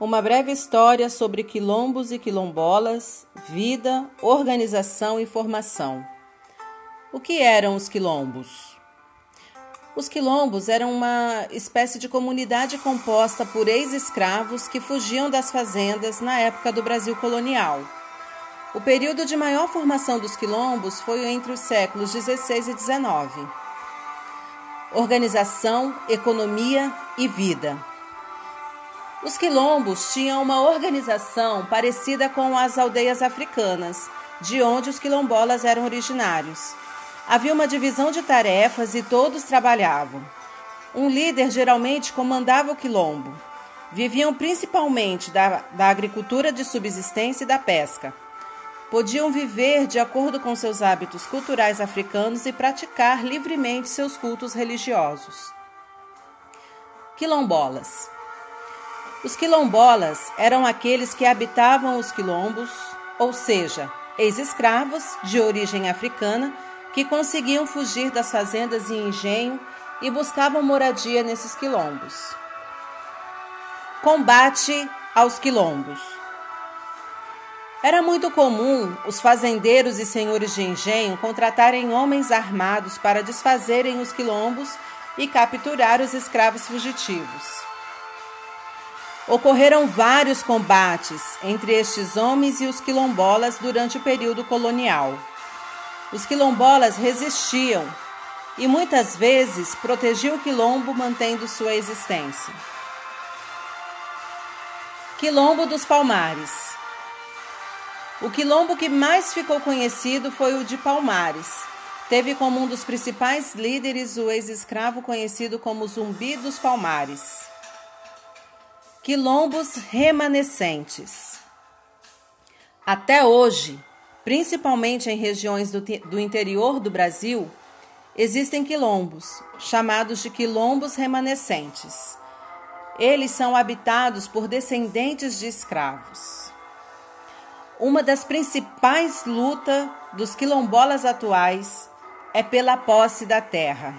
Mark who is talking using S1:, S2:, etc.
S1: Uma breve história sobre quilombos e quilombolas, vida, organização e formação. O que eram os quilombos? Os quilombos eram uma espécie de comunidade composta por ex-escravos que fugiam das fazendas na época do Brasil colonial. O período de maior formação dos quilombos foi entre os séculos 16 e 19. Organização, economia e vida. Os quilombos tinham uma organização parecida com as aldeias africanas, de onde os quilombolas eram originários. Havia uma divisão de tarefas e todos trabalhavam. Um líder geralmente comandava o quilombo. Viviam principalmente da, da agricultura de subsistência e da pesca. Podiam viver de acordo com seus hábitos culturais africanos e praticar livremente seus cultos religiosos. Quilombolas. Os quilombolas eram aqueles que habitavam os quilombos, ou seja, ex-escravos de origem africana que conseguiam fugir das fazendas e engenho e buscavam moradia nesses quilombos. Combate aos quilombos. Era muito comum os fazendeiros e senhores de engenho contratarem homens armados para desfazerem os quilombos e capturar os escravos fugitivos. Ocorreram vários combates entre estes homens e os quilombolas durante o período colonial. Os quilombolas resistiam e muitas vezes protegiam o quilombo mantendo sua existência. Quilombo dos Palmares. O quilombo que mais ficou conhecido foi o de Palmares. Teve como um dos principais líderes o ex-escravo conhecido como Zumbi dos Palmares. Quilombos remanescentes. Até hoje, principalmente em regiões do, do interior do Brasil, existem quilombos, chamados de quilombos remanescentes. Eles são habitados por descendentes de escravos. Uma das principais lutas dos quilombolas atuais é pela posse da terra.